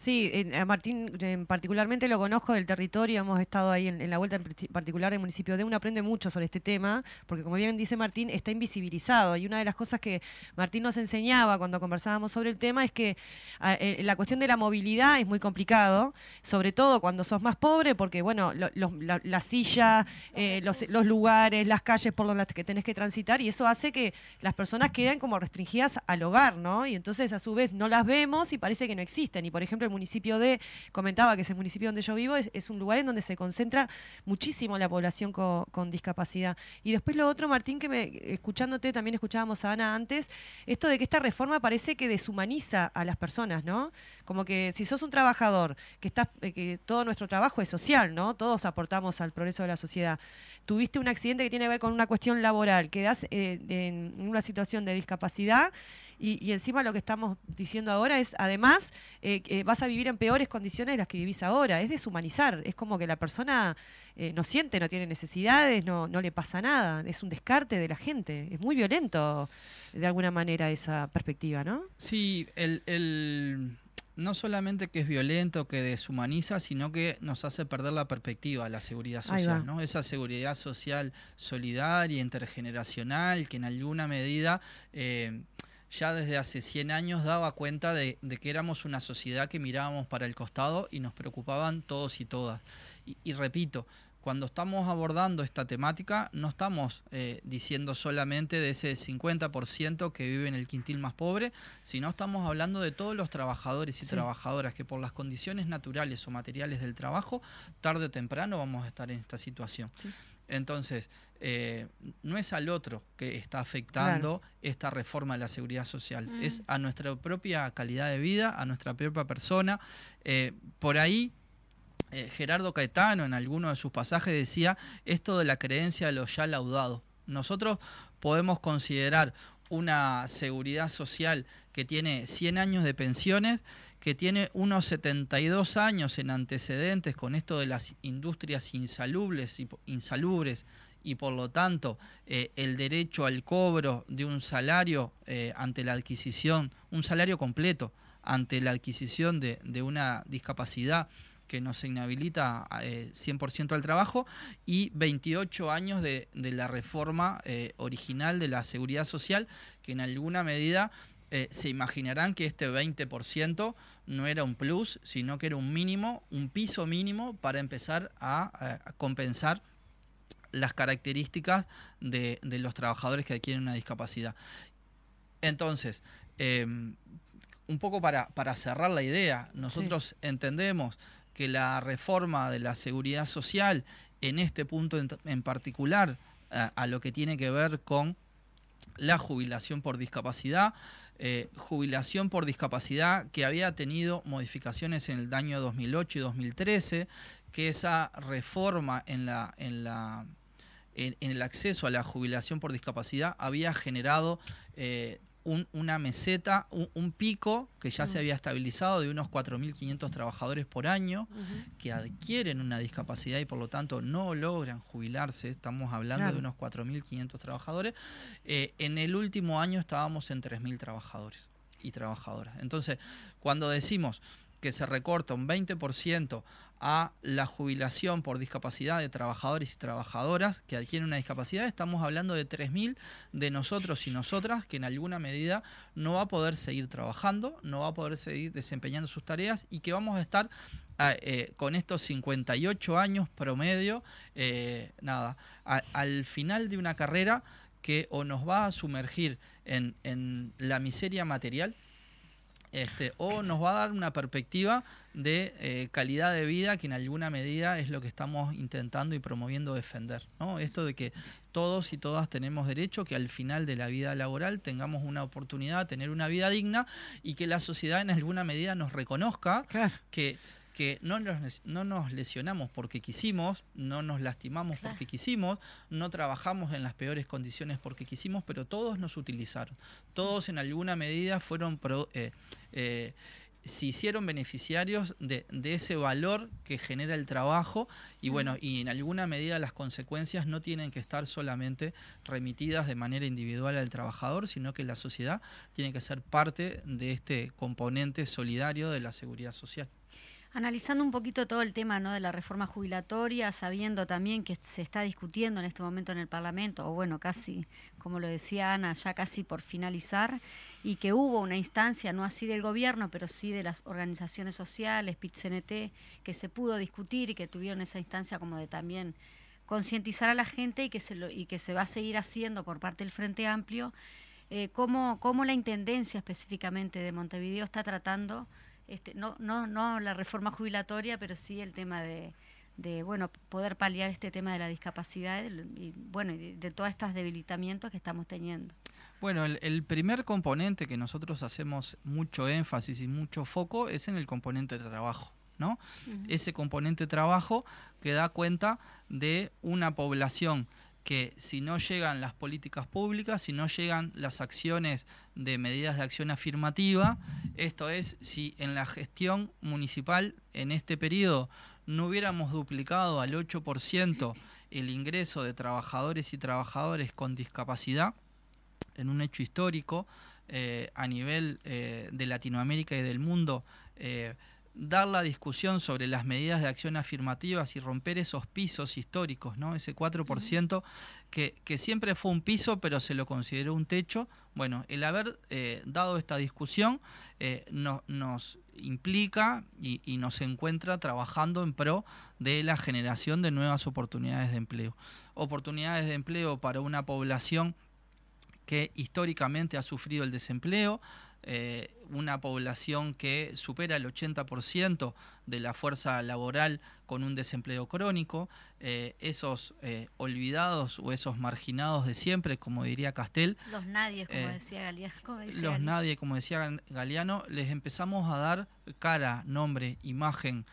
Sí, en- a Martín en particularmente lo conozco del territorio, hemos estado ahí en, en la vuelta en parti- particular del municipio de uno aprende mucho sobre este tema, porque como bien dice Martín, está invisibilizado. Y una de las cosas que Martín nos enseñaba cuando conversábamos sobre el tema es que a, eh, la cuestión de la movilidad es muy complicado, sobre todo cuando sos más pobre, porque bueno, lo- los- la, la silla, eh, los, los lugares, las calles por donde que tenés que transitar, y eso hace que las personas queden como restringidas al hogar, ¿no? Y entonces a su vez no las vemos y parece que no existen. Y por ejemplo, municipio de, comentaba que es el municipio donde yo vivo, es, un lugar en donde se concentra muchísimo la población co- con, discapacidad. Y después lo otro, Martín, que me, escuchándote, también escuchábamos a Ana antes, esto de que esta reforma parece que deshumaniza a las personas, ¿no? Como que si sos un trabajador, que estás, eh, que todo nuestro trabajo es social, ¿no? Todos aportamos al progreso de la sociedad. Tuviste un accidente que tiene que ver con una cuestión laboral, quedás eh, en una situación de discapacidad y, y encima lo que estamos diciendo ahora es, además, eh, que vas a vivir en peores condiciones de las que vivís ahora. Es deshumanizar. Es como que la persona eh, no siente, no tiene necesidades, no, no le pasa nada. Es un descarte de la gente. Es muy violento, de alguna manera, esa perspectiva, ¿no? Sí, el, el- no solamente que es violento, que deshumaniza, sino que nos hace perder la perspectiva, la seguridad social, ¿no? Esa seguridad social solidaria, intergeneracional, que en alguna medida eh, ya desde hace 100 años daba cuenta de, de que éramos una sociedad que mirábamos para el costado y nos preocupaban todos y todas. Y, y repito, cuando estamos abordando esta temática, no estamos eh, diciendo solamente de ese 50% que vive en el quintil más pobre, sino estamos hablando de todos los trabajadores y Sí. trabajadoras que por las condiciones naturales o materiales del trabajo, tarde o temprano vamos a estar en esta situación. Sí. Entonces, eh, no es al otro que está afectando esta reforma de la seguridad social, Mm. es a nuestra propia calidad de vida, a nuestra propia persona. Eh, por ahí eh, Gerardo Caetano en alguno de sus pasajes decía esto de la creencia de los ya laudados. Nosotros podemos considerar una seguridad social que tiene 100 años de pensiones, que tiene unos 72 años en antecedentes con esto de las industrias insalubres insalubres y por lo tanto eh, el derecho al cobro de un salario eh, ante la adquisición, un salario completo ante la adquisición de, de una discapacidad que nos inhabilita eh, 100% al trabajo y 28 años de, de la reforma eh, original de la seguridad social que en alguna medida se imaginarán que este 20% no era un plus, sino que era un mínimo, un piso mínimo para empezar a compensar las características de, de los trabajadores que adquieren una discapacidad. Entonces, eh, un poco para, para cerrar la idea, nosotros entendemos que la reforma de la seguridad social, en este punto en, en particular, a, a lo que tiene que ver con la jubilación por discapacidad, eh, jubilación por discapacidad que había tenido modificaciones en el año 2008 y 2013, que esa reforma en la, en la en, en el acceso a la jubilación por discapacidad había generado eh, un- una meseta, un, un pico que ya se había estabilizado de unos 4.500 trabajadores por año que adquieren una discapacidad y por lo tanto no logran jubilarse, estamos hablando Claro. de unos 4.500 trabajadores, eh, en el último año estábamos en 3.000 trabajadores y trabajadoras. Entonces, cuando decimos que se recorta un 20% a la jubilación por discapacidad de trabajadores y trabajadoras que adquieren una discapacidad, estamos hablando de 3.000 de nosotros y nosotras que en alguna medida no va a poder seguir trabajando, no va a poder seguir desempeñando sus tareas y que vamos a estar a- eh, con estos 58 años promedio, eh, nada, al final de una carrera que o nos va a sumergir en, en la miseria material, este, o nos va a dar una perspectiva de eh, calidad de vida que en alguna medida es lo que estamos intentando y promoviendo defender. ¿no? Esto de que todos y todas tenemos derecho, que al final de la vida laboral tengamos una oportunidad, tener una vida digna y que la sociedad en alguna medida nos reconozca Claro. que, que no, nos, no nos lesionamos porque quisimos, no nos lastimamos porque quisimos, no trabajamos en las peores condiciones porque quisimos, pero todos nos utilizaron. Todos en alguna medida fueron pro- eh, eh, se hicieron beneficiarios de, de ese valor que genera el trabajo y bueno, y en alguna medida las consecuencias no tienen que estar solamente remitidas de manera individual al trabajador, sino que la sociedad tiene que ser parte de este componente solidario de la seguridad social. Analizando un poquito todo el tema ¿no? de la reforma jubilatoria, sabiendo también que se está discutiendo en este momento en el Parlamento, o bueno, casi, como lo decía Ana, ya casi por finalizar, y que hubo una instancia, no así del gobierno, pero sí de las organizaciones sociales, PIT-CNT, que se pudo discutir y que tuvieron esa instancia como de también concientizar a la gente y que se, lo, y que se va a seguir haciendo por parte del Frente Amplio, eh, cómo, cómo la Intendencia específicamente de Montevideo está tratando este, no, no, no la reforma jubilatoria, pero sí el tema de, de bueno poder paliar este tema de la discapacidad y bueno y de, todos estos debilitamientos que estamos teniendo. Bueno, el, el, primer componente que nosotros hacemos mucho énfasis y mucho foco es en el componente de trabajo, ¿no? Uh -huh. Ese componente de trabajo que da cuenta de una población que si no llegan las políticas públicas, si no llegan las acciones de medidas de acción afirmativa, esto es, si en la gestión municipal en este periodo no hubiéramos duplicado al 8% el ingreso de trabajadores y trabajadores con discapacidad, en un hecho histórico eh, a nivel eh, de Latinoamérica y del mundo, eh, dar la discusión sobre las medidas de acción afirmativas y romper esos pisos históricos, ¿no? Ese 4% que, que siempre fue un piso, pero se lo consideró un techo. Bueno, el haber eh, dado esta discusión eh, no, nos implica y, y, nos encuentra trabajando en pro de la generación de nuevas oportunidades de empleo. Oportunidades de empleo para una población que históricamente ha sufrido el desempleo, eh, una población que supera el 80% de la fuerza laboral con un desempleo crónico, eh, esos eh, olvidados o esos marginados de siempre, como diría Castel. Los nadie, como decía Galeano. Como decía los Galeano. nadie, como decía Galeano, les empezamos a dar cara, nombre, imagen,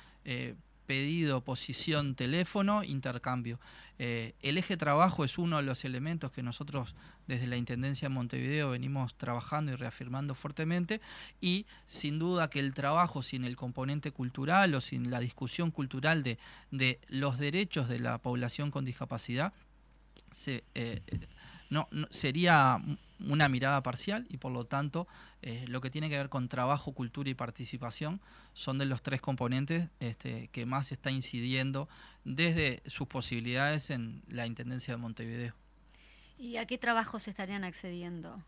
pedido, posición, teléfono, intercambio. Eh, el eje trabajo es uno de los elementos que nosotros desde la Intendencia de Montevideo venimos trabajando y reafirmando fuertemente y sin duda que el trabajo sin el componente cultural o sin la discusión cultural de, los derechos de la población con discapacidad eh, no, sería una mirada parcial y por lo tanto eh, lo que tiene que ver con trabajo, cultura y participación son de los tres componentes este, que más está incidiendo desde sus posibilidades en la Intendencia de Montevideo. ¿Y a qué trabajos estarían accediendo?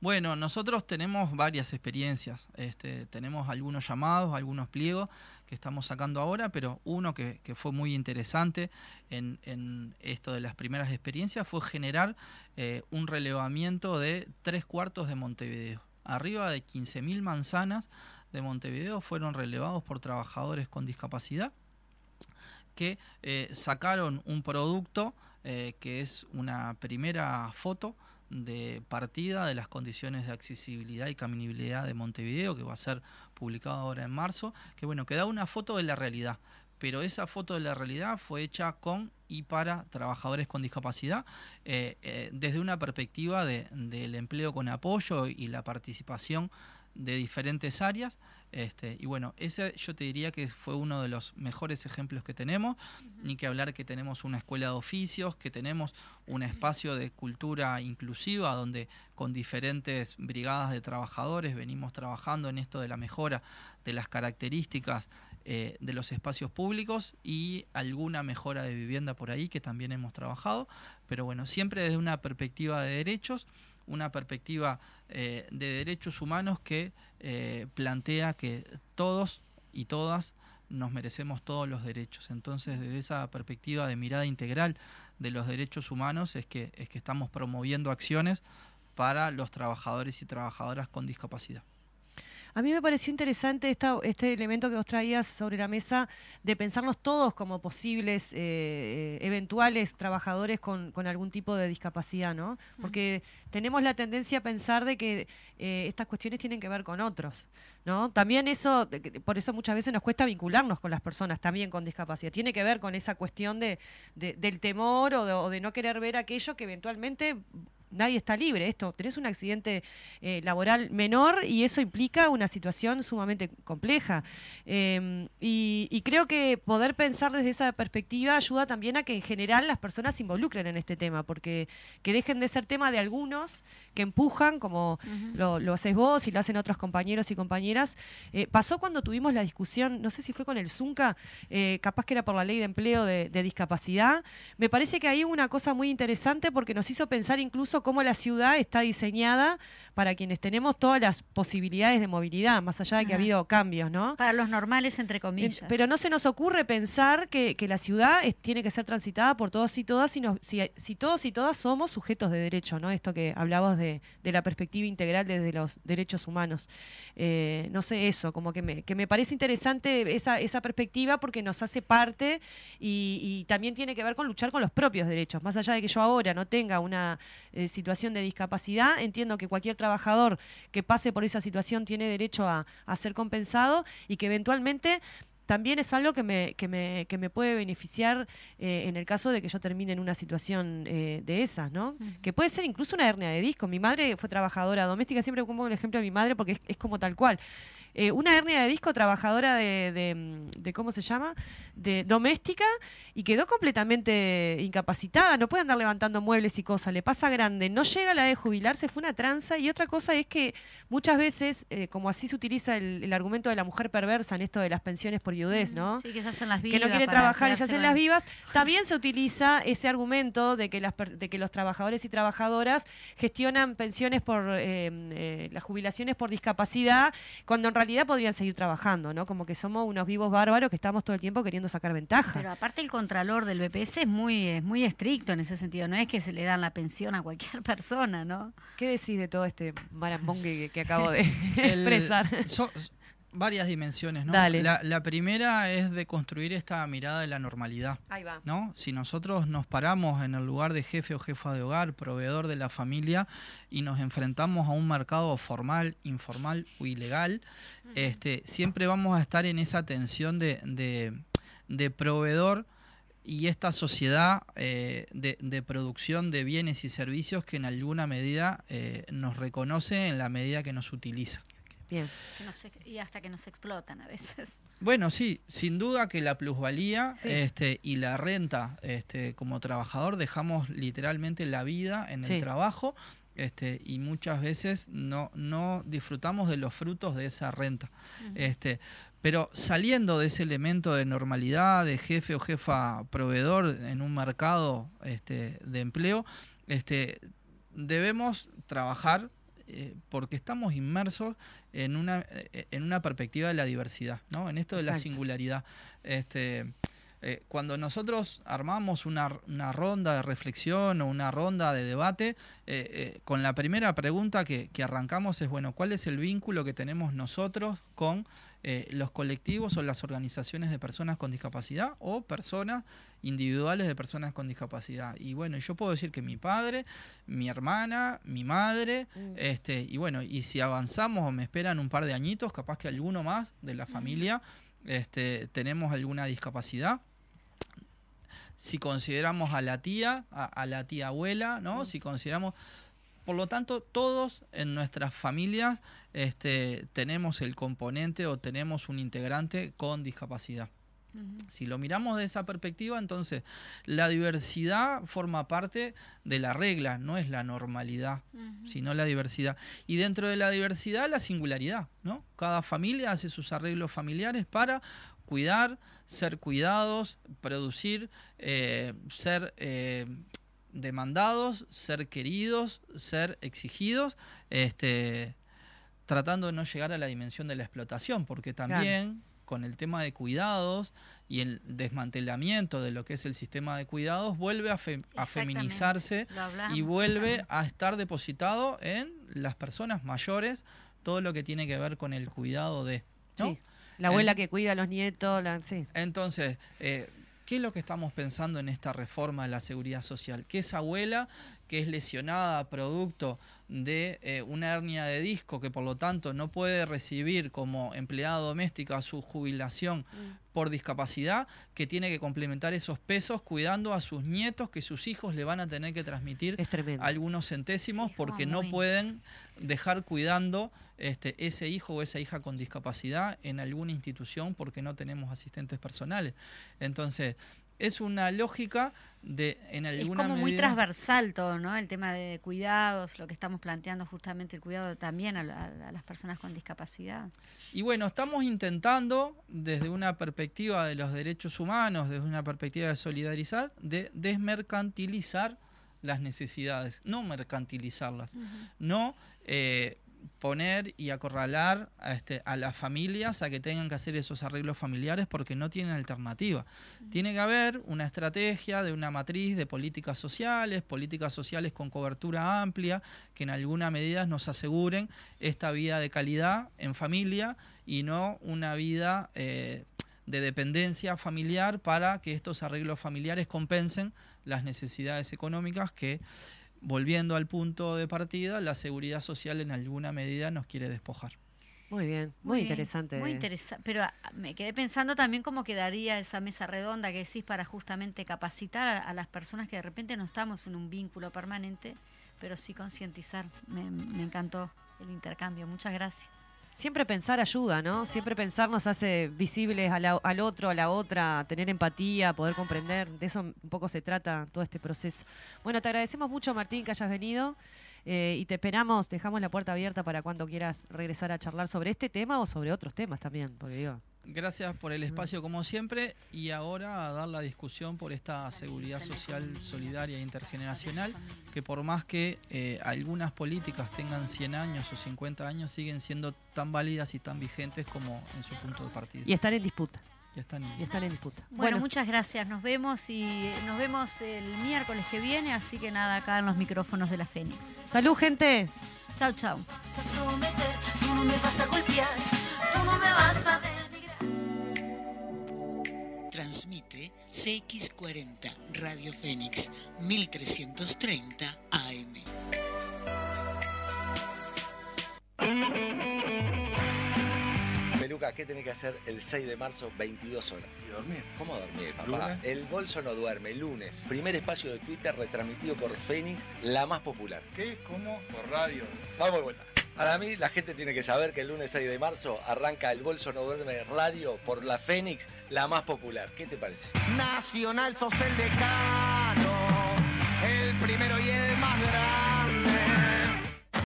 Bueno, nosotros tenemos varias experiencias. Este, tenemos algunos llamados, algunos pliegos que estamos sacando ahora, pero uno que, que fue muy interesante en, en, esto de las primeras experiencias fue generar eh, un relevamiento de tres cuartos de Montevideo. Arriba de 15.000 manzanas de Montevideo fueron relevados por trabajadores con discapacidad que eh, sacaron un producto eh, que es una primera foto de partida de las condiciones de accesibilidad y caminabilidad de Montevideo, que va a ser publicado ahora en marzo, que bueno, que da una foto de la realidad, pero esa foto de la realidad fue hecha con y para trabajadores con discapacidad eh, desde una perspectiva de, del empleo con apoyo y la participación de diferentes áreas. Este, y bueno, ese yo te diría que fue uno de los mejores ejemplos que tenemos, uh -huh. ni que hablar que tenemos una escuela de oficios, que tenemos un espacio de cultura inclusiva donde con diferentes brigadas de trabajadores venimos trabajando en esto de la mejora de las características eh, de los espacios públicos y alguna mejora de vivienda por ahí que también hemos trabajado, pero bueno, siempre desde una perspectiva de derechos una perspectiva eh, de derechos humanos que eh, plantea que todos y todas nos merecemos todos los derechos. Entonces, desde esa perspectiva de mirada integral de los derechos humanos es que, es que estamos promoviendo acciones para los trabajadores y trabajadoras con discapacidad. A mí me pareció interesante esta, este elemento que vos traías sobre la mesa de pensarnos todos como posibles eh, eventuales trabajadores con, con, algún tipo de discapacidad, ¿no? Porque tenemos la tendencia a pensar de que eh, estas cuestiones tienen que ver con otros, ¿no? También eso, por eso muchas veces nos cuesta vincularnos con las personas también con discapacidad. Tiene que ver con esa cuestión de, de del temor o de, o de no querer ver aquello que eventualmente nadie está libre. Esto, tenés un accidente eh, laboral menor y eso implica una situación sumamente compleja. Eh, y, y creo que poder pensar desde esa perspectiva ayuda también a que en general las personas se involucren en este tema, porque que dejen de ser tema de algunos que empujan, como lo, lo haces vos y lo hacen otros compañeros y compañeras. Eh, pasó cuando tuvimos la discusión, no sé si fue con el Zunca, eh, capaz que era por la ley de empleo de, de discapacidad. Me parece que ahí hubo una cosa muy interesante porque nos hizo pensar incluso cómo la ciudad está diseñada para quienes tenemos todas las posibilidades de movilidad, más allá de que ha Ajá. habido cambios, ¿no? Para los normales, entre comillas. Pero no se nos ocurre pensar que, que la ciudad es- tiene que ser transitada por todos y todas, si, si todos y todas somos sujetos de derecho, ¿no? Esto que hablabas de, de la perspectiva integral desde los derechos humanos. Eh, no sé, eso, como que me, que me parece interesante esa, esa perspectiva porque nos hace parte y, y también tiene que ver con luchar con los propios derechos. Más allá de que yo ahora no tenga una eh, situación de discapacidad, entiendo que cualquier trabajador que pase por esa situación tiene derecho a, a ser compensado y que eventualmente también es algo que me, que me, que me puede beneficiar eh, en el caso de que yo termine en una situación eh, de esas, ¿no? Que puede ser incluso una hernia de disco. Mi madre fue trabajadora doméstica, siempre pongo el ejemplo de mi madre porque es, es como tal cual. Eh, una hernia de disco trabajadora de, de, mm, de, ¿cómo se llama? De doméstica y quedó completamente incapacitada, no puede andar levantando muebles y cosas, le pasa grande, no llega a la de jubilarse, fue una tranza y otra cosa es que muchas veces, eh, como así se utiliza el, el argumento de la mujer perversa en esto de las pensiones por viudez, ¿no? Sí, que se hacen las que vivas. no quieren para trabajar y se hacen las vivas, también se utiliza ese argumento de que, las, de que los trabajadores y trabajadoras gestionan pensiones por eh, eh, las jubilaciones por discapacidad, cuando en realidad podrían seguir trabajando, ¿no? Como que somos unos vivos bárbaros que estamos todo el tiempo queriendo sacar ventaja. Pero aparte el contralor del BPS es muy, es muy estricto en ese sentido, no es que se le dan la pensión a cualquier persona, ¿no? ¿Qué decís de todo este marambón que, que acabo de El- expresar? so- varias dimensiones, ¿no? Dale. La, la primera es de construir esta mirada de la normalidad. Ahí va. ¿no? Si nosotros nos paramos en el lugar de jefe o jefa de hogar, proveedor de la familia, y nos enfrentamos a un mercado formal, informal o ilegal, este, siempre vamos a estar en esa tensión de, de, de proveedor y esta sociedad eh, de, de producción de bienes y servicios que en alguna medida eh, nos reconoce en la medida que nos utiliza. Bien. Que nos ex- y hasta que nos explotan a veces. Bueno, sí, sin duda que la plusvalía Sí. este, y la renta este, como trabajador dejamos literalmente la vida en el trabajo este, y muchas veces no, no disfrutamos de los frutos de esa renta. este, pero saliendo de ese elemento de normalidad, de jefe o jefa proveedor en un mercado este, de empleo, este, debemos trabajar eh, porque estamos inmersos en una, eh, en una perspectiva de la diversidad, ¿no? en esto de la singularidad. Este, eh, cuando nosotros armamos una, una ronda de reflexión o una ronda de debate, eh, eh, con la primera pregunta que, que arrancamos es, bueno, ¿cuál es el vínculo que tenemos nosotros con eh, los colectivos o las organizaciones de personas con discapacidad o personas individuales de personas con discapacidad? Y bueno, yo puedo decir que mi padre, mi hermana, mi madre, Mm. este, y bueno, y si avanzamos o me esperan un par de añitos, capaz que alguno más de la familia, este, tenemos alguna discapacidad. Si consideramos a la tía, a, a la tía abuela, ¿no? Si consideramos, por lo tanto, todos en nuestras familias este, tenemos el componente o tenemos un integrante con discapacidad. Si lo miramos de esa perspectiva, entonces la diversidad forma parte de la regla, no es la normalidad, sino la diversidad. Y dentro de la diversidad, la singularidad, ¿no? Cada familia hace sus arreglos familiares para cuidar, ser cuidados, producir, eh, ser eh, demandados, ser queridos, ser exigidos, este, tratando de no llegar a la dimensión de la explotación, porque también con el tema de cuidados y el desmantelamiento de lo que es el sistema de cuidados vuelve a, fe- a Exactamente. feminizarse hablamos, y vuelve a estar depositado en las personas mayores todo lo que tiene que ver con el cuidado de ¿no? Sí. La abuela En- que cuida a los nietos, la, sí. entonces, eh, ¿qué es lo que estamos pensando en esta reforma de la seguridad social? Que esa abuela que es lesionada producto de eh, una hernia de disco que por lo tanto no puede recibir como empleada doméstica su jubilación por discapacidad, que tiene que complementar esos pesos cuidando a sus nietos que sus hijos le van a tener que transmitir algunos centésimos Sí, porque no pueden dejar cuidando este, ese hijo o esa hija con discapacidad en alguna institución porque no tenemos asistentes personales. Entonces, es una lógica de en Es alguna como muy transversal todo, ¿no? El tema de cuidados, lo que estamos planteando justamente el cuidado también a, a las personas con discapacidad. Y bueno, estamos intentando, desde una perspectiva de los derechos humanos, desde una perspectiva de solidarizar, de desmercantilizar las necesidades, no mercantilizarlas, no eh, poner y acorralar a, este, a las familias a que tengan que hacer esos arreglos familiares porque no tienen alternativa. Tiene que haber una estrategia de una matriz de políticas sociales, políticas sociales con cobertura amplia, que en alguna medida nos aseguren esta vida de calidad en familia y no una vida eh, de dependencia familiar para que estos arreglos familiares compensen las necesidades económicas que, volviendo al punto de partida, la seguridad social en alguna medida nos quiere despojar. Muy bien, muy, interesante. Muy interesante. Pero ah, me quedé pensando también cómo quedaría esa mesa redonda que decís para justamente capacitar a, a las personas que de repente no estamos en un vínculo permanente, pero sí concientizar. Me, me encantó el intercambio. Muchas gracias. Siempre pensar ayuda, ¿no? Siempre pensar nos hace visibles al otro, a la otra, tener empatía, poder comprender. De eso un poco se trata todo este proceso. Bueno, te agradecemos mucho, Martín, que hayas venido. Eh, y te esperamos, dejamos la puerta abierta para cuando quieras regresar a charlar sobre este tema o sobre otros temas también, porque digo, Gracias por el espacio como siempre y ahora a dar la discusión por esta seguridad social solidaria e intergeneracional que por más que eh, algunas políticas tengan 100 años o 50 años siguen siendo tan válidas y tan vigentes como en su punto de partida. y están en disputa, Ya están y están en disputa. Bueno, muchas gracias. Nos vemos y nos vemos el miércoles que viene, así que nada, acá en los micrófonos de la Fénix. salud, gente. Chau, chau. vas a someter, tú no me vas a golpear, tú no me vas a denigrar. Transmite CX40 Radio Fénix 1330 AM. ¿Qué tenés que hacer el 6 de marzo, 22 horas? Y dormir. ¿Cómo dormir, papá? ¿Lunes? El bolso no duerme, lunes. Primer espacio de Twitter retransmitido por Fénix, la más popular. ¿Qué? ¿Cómo? Por radio. Vamos de vuelta. Para mí, la gente tiene que saber que el lunes 6 de marzo arranca el Bolso No Duerme Radio por la Fénix, la más popular. ¿Qué te parece? Nacional sos el decano, el primero y el más grande.